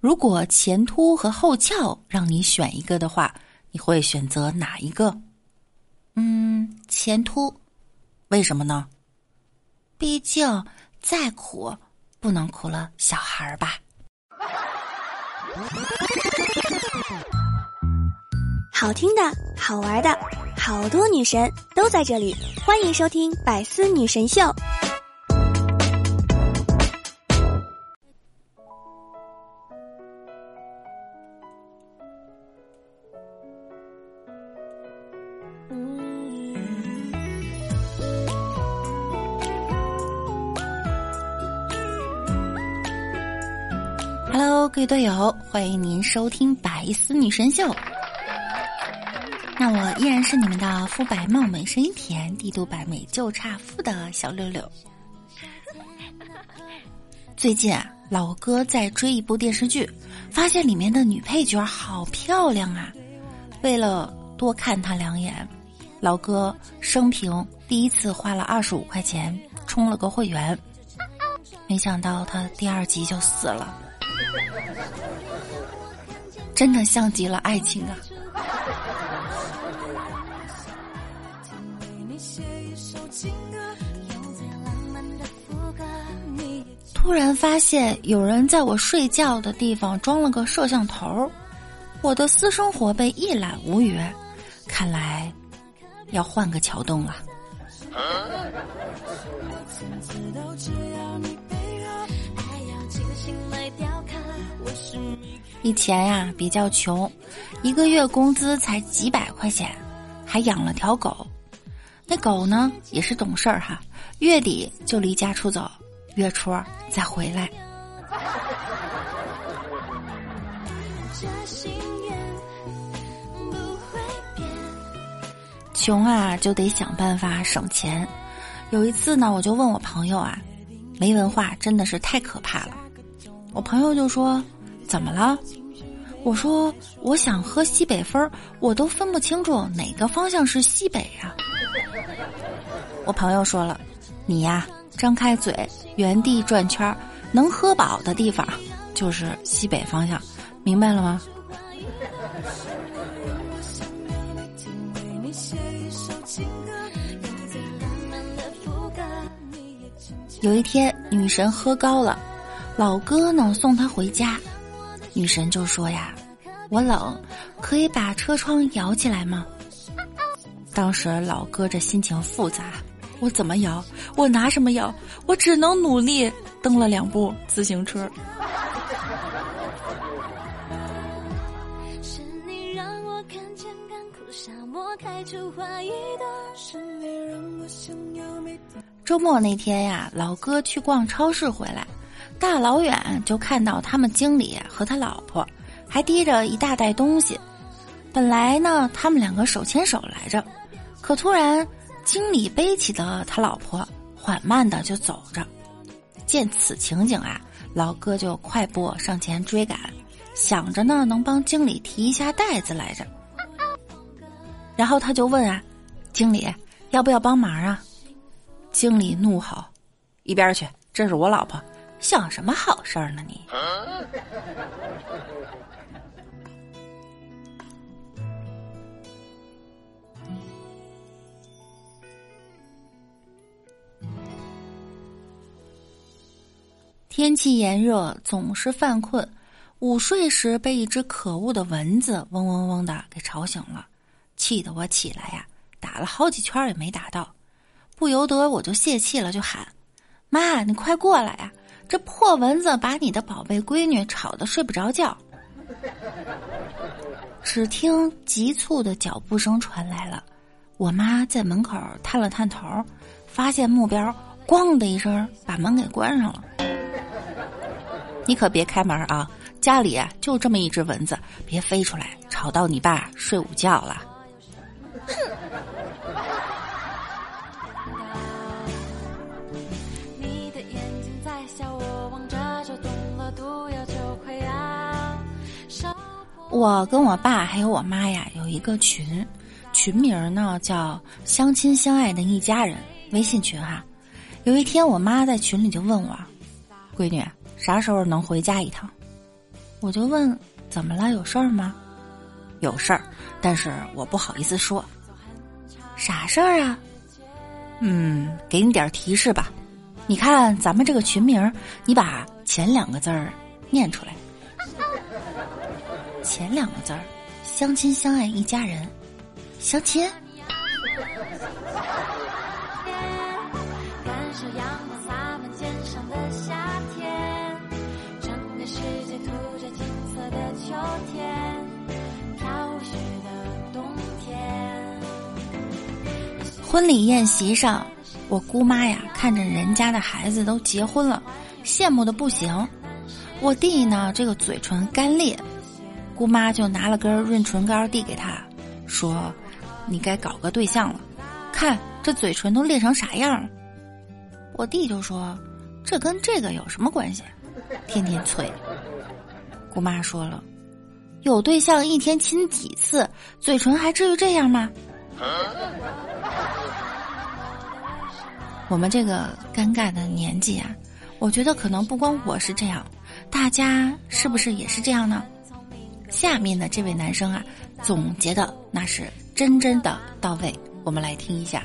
如果前凸和后翘让你选一个的话，你会选择哪一个？嗯，前凸。为什么呢？毕竟再苦不能苦了小孩儿吧。好听的，好玩的，好多女神都在这里，欢迎收听《百思女神秀》。各位队友，欢迎您收听《百思女神秀》。那我依然是你们的肤白貌美、声音甜、帝都百美就差富的小六六。最近啊，老哥在追一部电视剧，发现里面的女配角好漂亮啊！为了多看她两眼，老哥生平第一次花了二十五块钱充了个会员。没想到他第二集就死了，真的像极了爱情啊！突然发现有人在我睡觉的地方装了个摄像头，我的私生活被一览无余。看来要换个桥洞了。以前呀比较穷，一个月工资才几百块钱，还养了条狗。那狗呢也是懂事儿哈，月底就离家出走。月初再回来。穷啊，就得想办法省钱。有一次呢，我就问我朋友啊，没文化真的是太可怕了。我朋友就说：“怎么了？”我说：“我想喝西北风，我都分不清楚哪个方向是西北呀。”我朋友说了：“你呀。”张开嘴，原地转圈儿，能喝饱的地方就是西北方向，明白了吗？有一天，女神喝高了，老哥呢送她回家，女神就说呀：“我冷，可以把车窗摇起来吗？”当时老哥这心情复杂。我怎么摇？我拿什么摇？我只能努力蹬了两步自行车。周末那天呀，老哥去逛超市回来，大老远就看到他们经理和他老婆还提着一大袋东西。本来呢，他们两个手牵手来着，可突然。经理背起的他老婆，缓慢的就走着。见此情景啊，老哥就快步上前追赶，想着呢能帮经理提一下袋子来着。然后他就问啊：“经理，要不要帮忙啊？”经理怒吼：“一边去！这是我老婆，想什么好事儿呢你？”天气炎热，总是犯困。午睡时被一只可恶的蚊子嗡嗡嗡的给吵醒了，气得我起来呀，打了好几圈也没打到，不由得我就泄气了，就喊：“妈，你快过来呀！这破蚊子把你的宝贝闺女吵得睡不着觉。”只听急促的脚步声传来了，我妈在门口探了探头，发现目标，咣的一声把门给关上了。你可别开门啊！家里就这么一只蚊子，别飞出来吵到你爸睡午觉了。我跟我爸还有我妈呀，有一个群，群名呢叫“相亲相爱的一家人”微信群哈。有一天，我妈在群里就问我：“闺女。”啥时候能回家一趟？我就问怎么了，有事儿吗？有事儿，但是我不好意思说。啥事儿啊？嗯，给你点提示吧。你看咱们这个群名，你把前两个字儿念出来。前两个字儿，相亲相爱一家人，相亲。婚礼宴席上，我姑妈呀看着人家的孩子都结婚了，羡慕的不行。我弟呢，这个嘴唇干裂，姑妈就拿了根润唇膏递给他，说：“你该搞个对象了，看这嘴唇都裂成啥样了。”我弟就说：“这跟这个有什么关系？天天催。”姑妈说了：“有对象一天亲几次，嘴唇还至于这样吗？”我们这个尴尬的年纪啊，我觉得可能不光我是这样，大家是不是也是这样呢？下面的这位男生啊，总结的那是真真的到位，我们来听一下。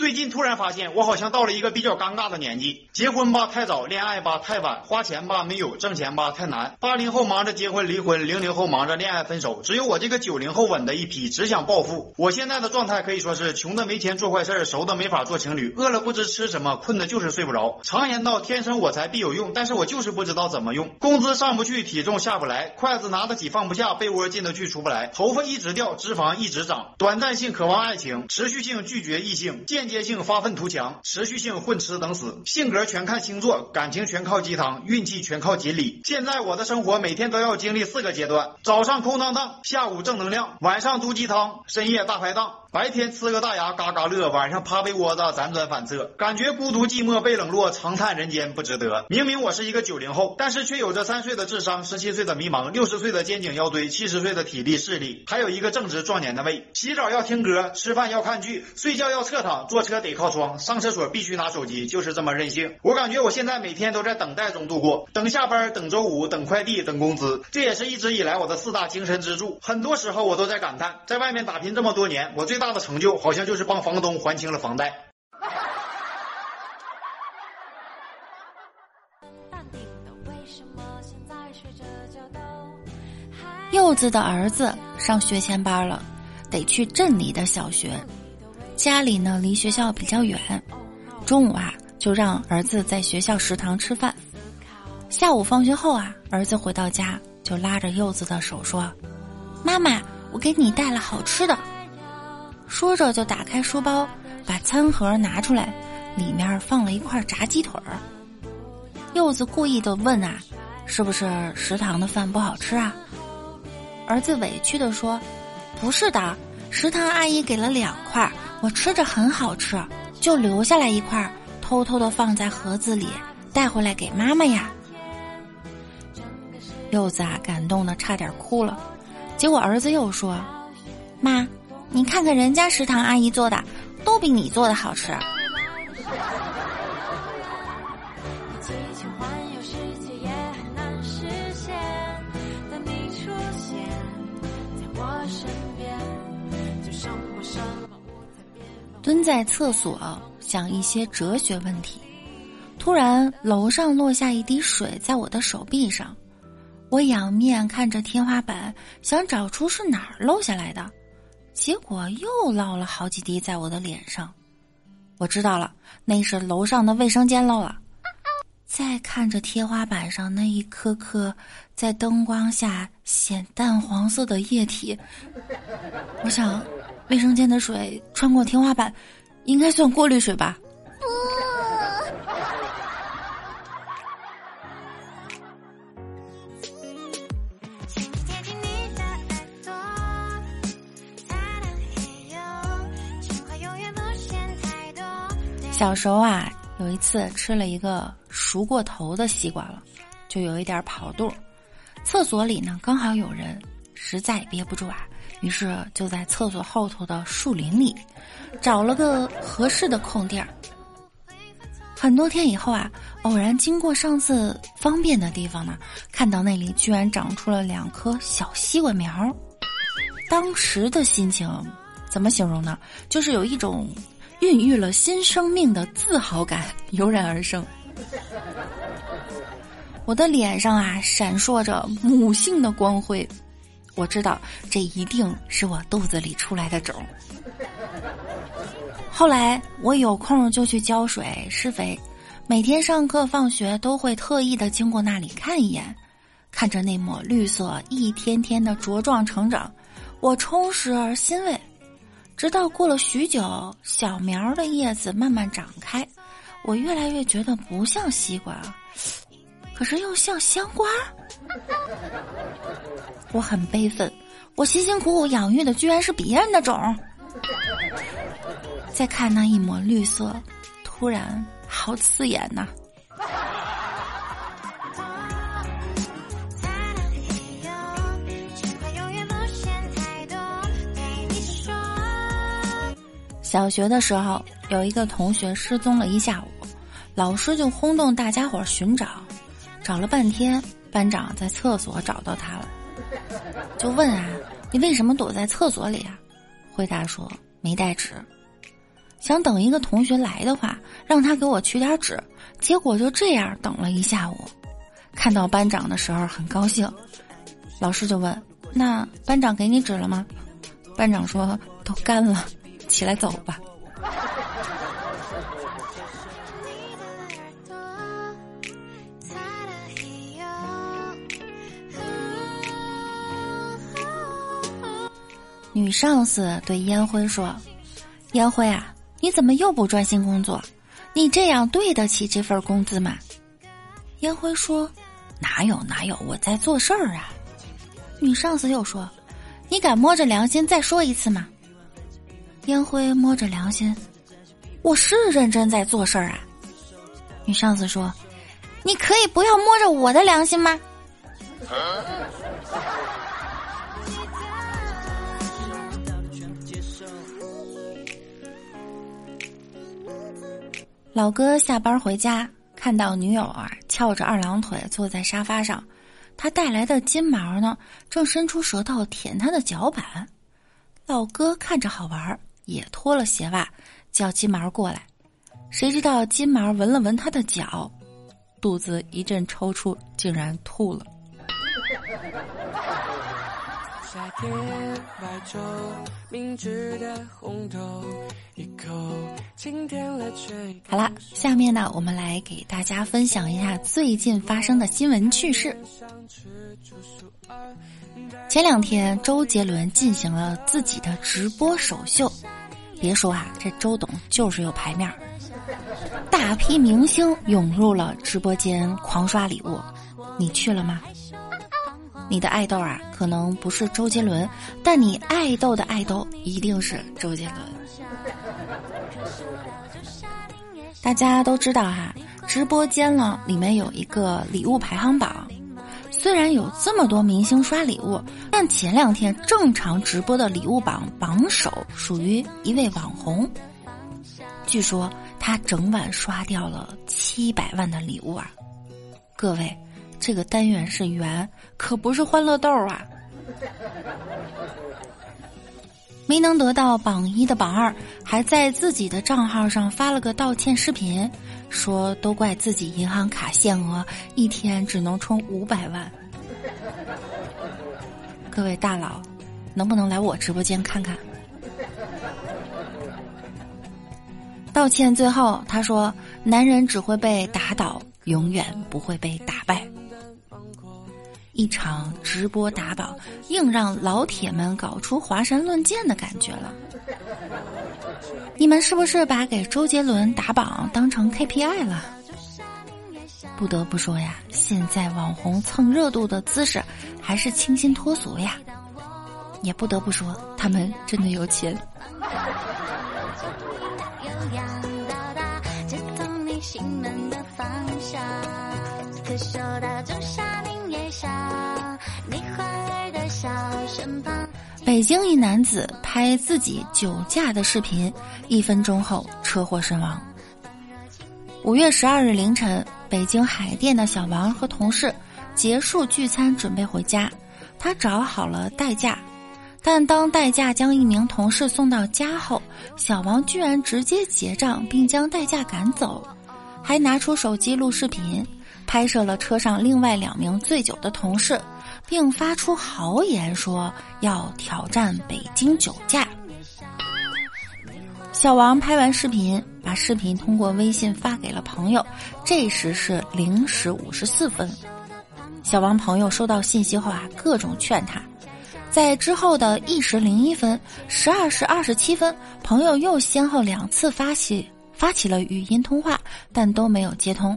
最近突然发现，我好像到了一个比较尴尬的年纪。结婚吧太早，恋爱吧太晚，花钱吧没有，挣钱吧太难。八零后忙着结婚离婚，零零后忙着恋爱分手，只有我这个九零后稳的一批，只想暴富。我现在的状态可以说是穷的没钱做坏事，熟的没法做情侣，饿了不知吃什么，困的就是睡不着。常言道，天生我材必有用，但是我就是不知道怎么用。工资上不去，体重下不来，筷子拿得起放不下，被窝进得去出不来，头发一直掉，脂肪一直长，短暂性渴望爱情，持续性拒绝异性，间接性发愤图强，持续性混吃等死，性格全看星座，感情全靠鸡汤，运气全靠锦鲤。现在我的生活每天都要经历四个阶段：早上空荡荡，下午正能量，晚上毒鸡汤，深夜大排档。白天呲个大牙嘎嘎乐，晚上趴被窝子辗转反侧，感觉孤独寂寞被冷落，长叹人间不值得。明明我是一个九零后，但是却有着三岁的智商，十七岁的迷茫，六十岁的肩颈腰椎，七十岁的体力视力，还有一个正值壮年的胃。洗澡要听歌，吃饭要看剧，睡觉要侧躺，坐车得靠窗，上厕所必须拿手机，就是这么任性。我感觉我现在每天都在等待中度过，等下班，等周五，等快递，等工资，这也是一直以来我的四大精神支柱。很多时候我都在感叹，在外面打拼这么多年，我最大的成就好像就是帮房东还清了房贷。柚子的儿子上学前班了，得去镇里的小学，家里呢离学校比较远，中午啊就让儿子在学校食堂吃饭。下午放学后啊，儿子回到家就拉着柚子的手说：“妈妈，我给你带了好吃的。”说着就打开书包，把餐盒拿出来，里面放了一块炸鸡腿儿。柚子故意的问啊：“是不是食堂的饭不好吃啊？”儿子委屈的说：“不是的，食堂阿姨给了两块，我吃着很好吃，就留下来一块，偷偷的放在盒子里，带回来给妈妈呀。”柚子啊，感动的差点哭了。结果儿子又说：“妈。”你看看人家食堂阿姨做的，都比你做的好吃。蹲在厕所想一些哲学问题，突然楼上落下一滴水在我的手臂上，我仰面看着天花板，想找出是哪儿漏下来的。结果又落了好几滴在我的脸上，我知道了，那是楼上的卫生间漏了。再看着天花板上那一颗颗在灯光下显淡黄色的液体，我想，卫生间的水穿过天花板，应该算过滤水吧。小时候啊，有一次吃了一个熟过头的西瓜了，就有一点跑肚。厕所里呢刚好有人，实在憋不住啊，于是就在厕所后头的树林里找了个合适的空地儿，很多天以后啊，偶然经过上次方便的地方呢，看到那里居然长出了两颗小西瓜苗。当时的心情怎么形容呢？就是有一种孕育了新生命的自豪感油然而生。我的脸上啊，闪烁着母性的光辉。我知道，这一定是我肚子里出来的种。后来我有空就去浇水施肥，每天上课放学都会特意的经过那里看一眼，看着那抹绿色一天天的茁壮成长，我充实而欣慰。直到过了许久，小苗的叶子慢慢长开，我越来越觉得不像西瓜，可是又像香瓜。我很悲愤，我辛辛苦苦养育的居然是别人的种。再看那一抹绿色，突然好刺眼呐！小学的时候，有一个同学失踪了一下午，老师就轰动大家伙寻找，找了半天，班长在厕所找到他了，就问啊：“你为什么躲在厕所里啊？”回答说：“没带纸。”想等一个同学来的话，让他给我取点纸，结果就这样等了一下午。看到班长的时候很高兴，老师就问：“那班长给你纸了吗？”班长说：“都干了，起来走吧。”女上司对烟灰说：“烟灰啊。”你怎么又不专心工作？你这样对得起这份工资吗？烟灰说：“哪有哪有，我在做事儿啊。”女上司又说：“你敢摸着良心再说一次吗？”烟灰摸着良心：“我是认真在做事儿啊。”女上司说：“你可以不要摸着我的良心吗？”老哥下班回家，看到女友啊翘着二郎腿坐在沙发上，他带来的金毛呢正伸出舌头舔他的脚板。老哥看着好玩，也脱了鞋袜，叫金毛过来。谁知道金毛闻了闻他的脚，肚子一阵抽搐，竟然吐了。夏天白昼，明治的红豆，一口清甜了吹。好了，下面呢，我们来给大家分享一下最近发生的新闻趣事。前两天，周杰伦进行了自己的直播首秀。别说啊，这周董就是有排面儿。大批明星涌入了直播间狂刷礼物，你去了吗？你的爱豆啊，可能不是周杰伦，但你爱豆的爱豆一定是周杰伦。大家都知道哈，直播间呢里面有一个礼物排行榜，虽然有这么多明星刷礼物，但前两天正常直播的礼物榜榜首属于一位网红，据说他整晚刷掉了七百万的礼物啊，各位。这个单元是圆，可不是欢乐豆啊！没能得到榜一的榜二，还在自己的账号上发了个道歉视频，说都怪自己银行卡限额，一天只能充五百万。各位大佬，能不能来我直播间看看？道歉最后他说：“男人只会被打倒，永远不会被打败。”一场直播打榜，硬让老铁们搞出华山论剑的感觉了。你们是不是把给周杰伦打榜当成 KPI 了？不得不说呀，现在网红蹭热度的姿势还是清新脱俗呀。也不得不说，他们真的有钱。北京一男子拍自己酒驾的视频，一分钟后车祸身亡。五月十二日凌晨，北京海淀的小王和同事结束聚餐，准备回家。他找好了代驾，但当代驾将一名同事送到家后，小王居然直接结账，并将代驾赶走，还拿出手机录视频，拍摄了车上另外两名醉酒的同事，并发出豪言说要挑战北京酒驾。小王拍完视频，把视频通过微信发给了朋友。这时是零时五十四分，小王朋友收到信息后啊，各种劝他。在之后的一时零一分、十二时二十七分，朋友又先后两次发起发起了语音通话，但都没有接通。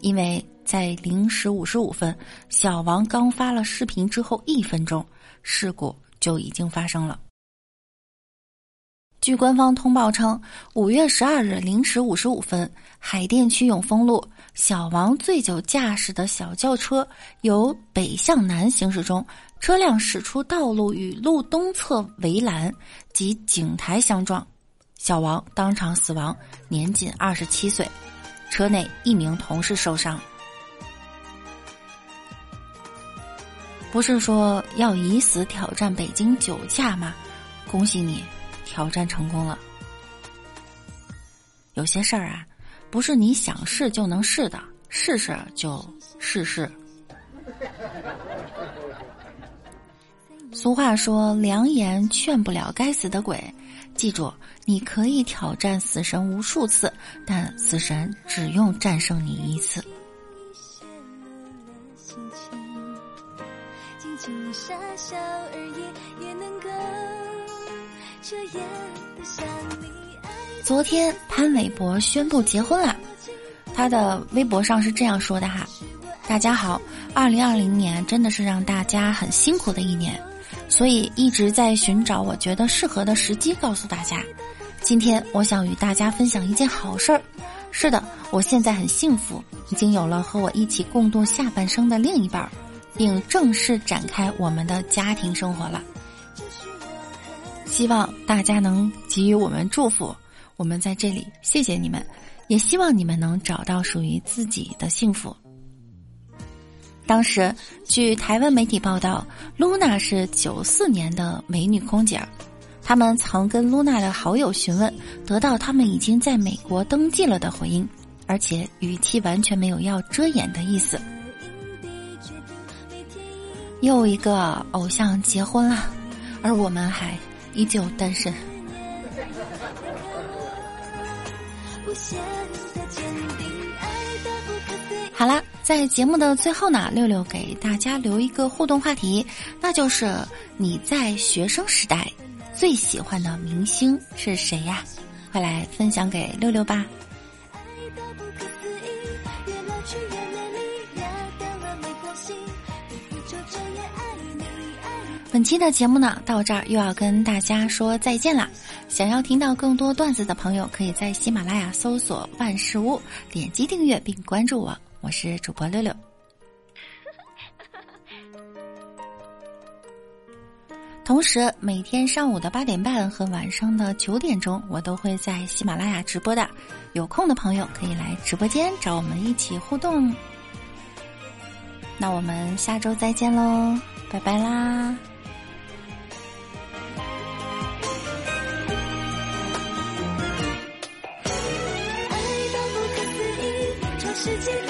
因为在零时五十五分，小王刚发了视频之后一分钟，事故就已经发生了。据官方通报称，五月十二日零时五十五分，海淀区永丰路小王醉酒驾驶的小轿车由北向南行驶中，车辆驶出道路与路东侧围栏及井台相撞，小王当场死亡，年仅二十七岁，车内一名同事受伤。不是说要以死挑战北京酒驾吗？恭喜你！挑战成功了。有些事儿啊，不是你想试就能试的，试试就试试。俗话说：“良言劝不了该死的鬼。”记住，你可以挑战死神无数次，但死神只用战胜你一次。笑而已也能够昨天潘玮柏宣布结婚了，他的微博上是这样说的哈：“大家好，二零二零年真的是让大家很辛苦的一年，所以一直在寻找我觉得适合的时机告诉大家。今天我想与大家分享一件好事儿。是的，我现在很幸福，已经有了和我一起共度下半生的另一半，并正式展开我们的家庭生活了。”希望大家能给予我们祝福，我们在这里谢谢你们，也希望你们能找到属于自己的幸福。当时，据台湾媒体报道，露娜是九四年的美女空姐，他们曾跟露娜的好友询问，得到他们已经在美国登记了的回应，而且语气完全没有要遮掩的意思。又一个偶像结婚了，而我们还。依旧单身。好啦，在节目的最后呢，六六给大家留一个互动话题，那就是你在学生时代最喜欢的明星是谁呀？快来分享给六六吧。本期的节目呢，到这儿又要跟大家说再见啦！想要听到更多段子的朋友，可以在喜马拉雅搜索“万事屋”，点击订阅并关注我。我是主播六六。同时，每天上午的八点半和晚上的九点钟，我都会在喜马拉雅直播的。有空的朋友可以来直播间找我们一起互动。那我们下周再见喽，拜拜啦！世界